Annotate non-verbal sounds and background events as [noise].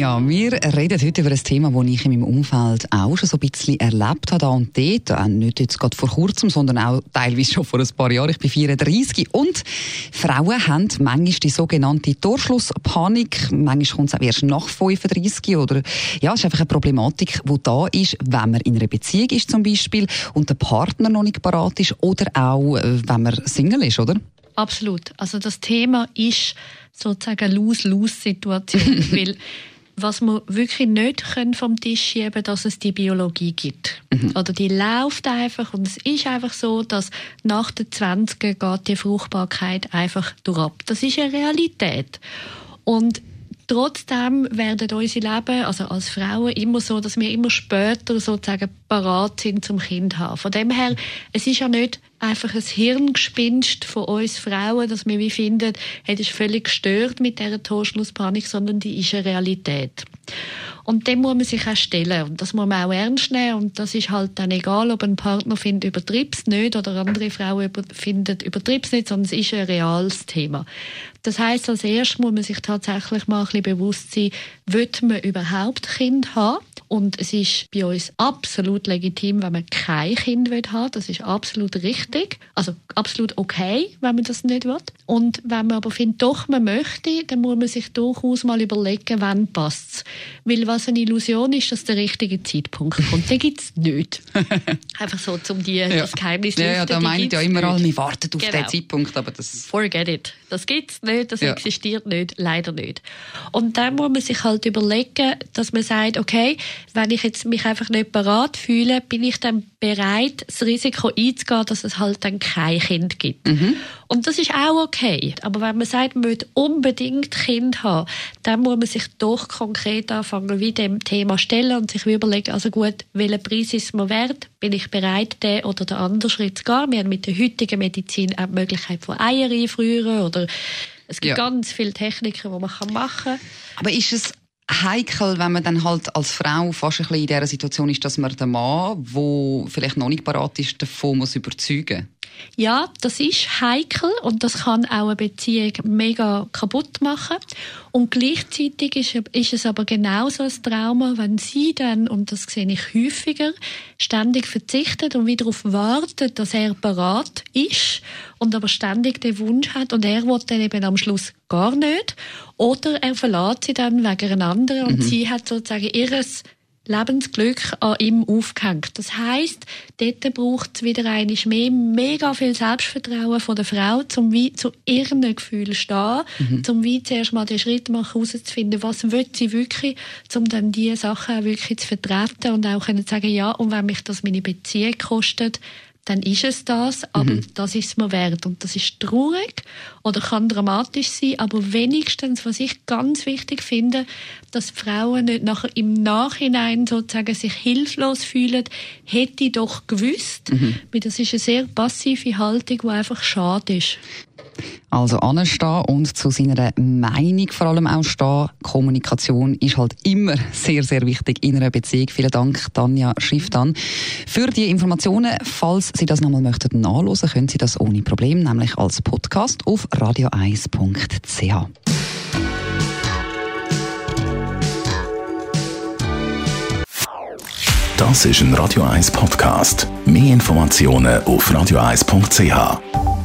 Ja, wir reden heute über ein Thema, das ich in meinem Umfeld auch schon so ein bisschen erlebt habe, da und dort. Äh, nicht jetzt gerade vor kurzem, sondern auch teilweise schon vor ein paar Jahren. Ich bin 34 und Frauen haben manchmal die sogenannte Torschlusspanik. Manchmal kommt es auch erst nach 35 oder, ja, es ist einfach eine Problematik, die da ist, wenn man in einer Beziehung ist zum Beispiel und der Partner noch nicht parat ist oder auch, äh, wenn man Single ist, oder? Absolut. Also das Thema ist sozusagen eine Lose-Lose-Situation, [laughs] weil was wir wirklich nicht können vom Tisch schieben dass es die Biologie gibt. Mhm. Oder die läuft einfach und es ist einfach so, dass nach den 20 geht die Fruchtbarkeit einfach durchab. Das ist eine Realität. Und Trotzdem werden unsere Leben, also als Frauen, immer so, dass wir immer später sozusagen parat sind zum Kind haben. Von dem her, es ist ja nicht einfach ein Hirngespinst von uns Frauen, dass wir wie finden, hey, das ist völlig gestört mit dieser Torschlusspanik, sondern die ist eine Realität. Und dem muss man sich auch stellen. Und das muss man auch ernst nehmen. Und das ist halt dann egal, ob ein Partner findet, übertrieb's nicht oder andere Frauen über, findet, übertrieb's nicht, sondern es ist ein reales Thema. Das heißt, als erstes muss man sich tatsächlich mal ein bisschen bewusst sein, wird man überhaupt Kind haben? Und es ist bei uns absolut legitim, wenn man kein Kind will haben. Das ist absolut richtig. Also absolut okay, wenn man das nicht will. Und wenn man aber findet, doch, man möchte, dann muss man sich durchaus mal überlegen, wann passt Weil was eine Illusion ist, dass der richtige Zeitpunkt kommt. Den gibt es nicht. [laughs] Einfach so, um die, ja. das Geheimnis zu Ja, ja da meint ja immer alle, wir warten auf genau. den Zeitpunkt, aber das... Forget it. Das gibt es nicht, das ja. existiert nicht, leider nicht. Und dann muss man sich halt überlegen, dass man sagt, okay, wenn ich jetzt mich einfach nicht bereit fühle, bin ich dann bereit, das Risiko einzugehen, dass es halt dann kein Kind gibt. Mhm. Und das ist auch okay. Aber wenn man sagt, man will unbedingt Kind haben, dann muss man sich doch konkret anfangen, wie dem Thema stellen und sich überlegen, also gut, welchen Preis ist mir wert? Bin ich bereit, den oder den anderen Schritt zu gehen? Wir haben mit der heutigen Medizin auch die Möglichkeit von Eier einfrieren oder es gibt ja. ganz viele Techniken, die man machen kann. Aber ist es heikel, wenn man dann halt als Frau fast ein bisschen in dieser Situation ist, dass man den Mann, der vielleicht noch nicht parat ist, davon muss überzeugen ja, das ist heikel und das kann auch eine Beziehung mega kaputt machen. Und gleichzeitig ist, ist es aber genauso ein Trauma, wenn sie dann, und das sehe ich häufiger, ständig verzichtet und wieder darauf wartet, dass er parat ist und aber ständig den Wunsch hat und er will dann eben am Schluss gar nicht. Oder er verlässt sie dann wegen einer anderen und mhm. sie hat sozusagen ihres Lebensglück an ihm aufgehängt. Das heißt, dort braucht es wieder einmal mehr mega viel Selbstvertrauen von der Frau, zum wie zu ihren Gefühlen stehen, mhm. zum wie zuerst mal den Schritt machen, herauszufinden, was will sie wirklich, um dann diese Sachen wirklich zu vertreten und auch können zu sagen, ja, und wenn mich das meine Beziehung kostet, dann ist es das, aber mhm. das ist es mir wert. Und das ist traurig oder kann dramatisch sein, aber wenigstens, was ich ganz wichtig finde, dass Frauen nicht nachher im Nachhinein sozusagen sich hilflos fühlen, hätte ich doch gewusst, mhm. weil das ist eine sehr passive Haltung, die einfach schade ist. Also anstehen und zu seiner Meinung vor allem auch stehen. Kommunikation ist halt immer [laughs] sehr, sehr wichtig in einer Beziehung. Vielen Dank, Tanja Schifftan. Für die Informationen, falls Sie das nochmal möchten nachlesen, können Sie das ohne Problem, nämlich als Podcast auf radio1.ch. Das ist ein Radio 1 Podcast. Mehr Informationen auf radio1.ch.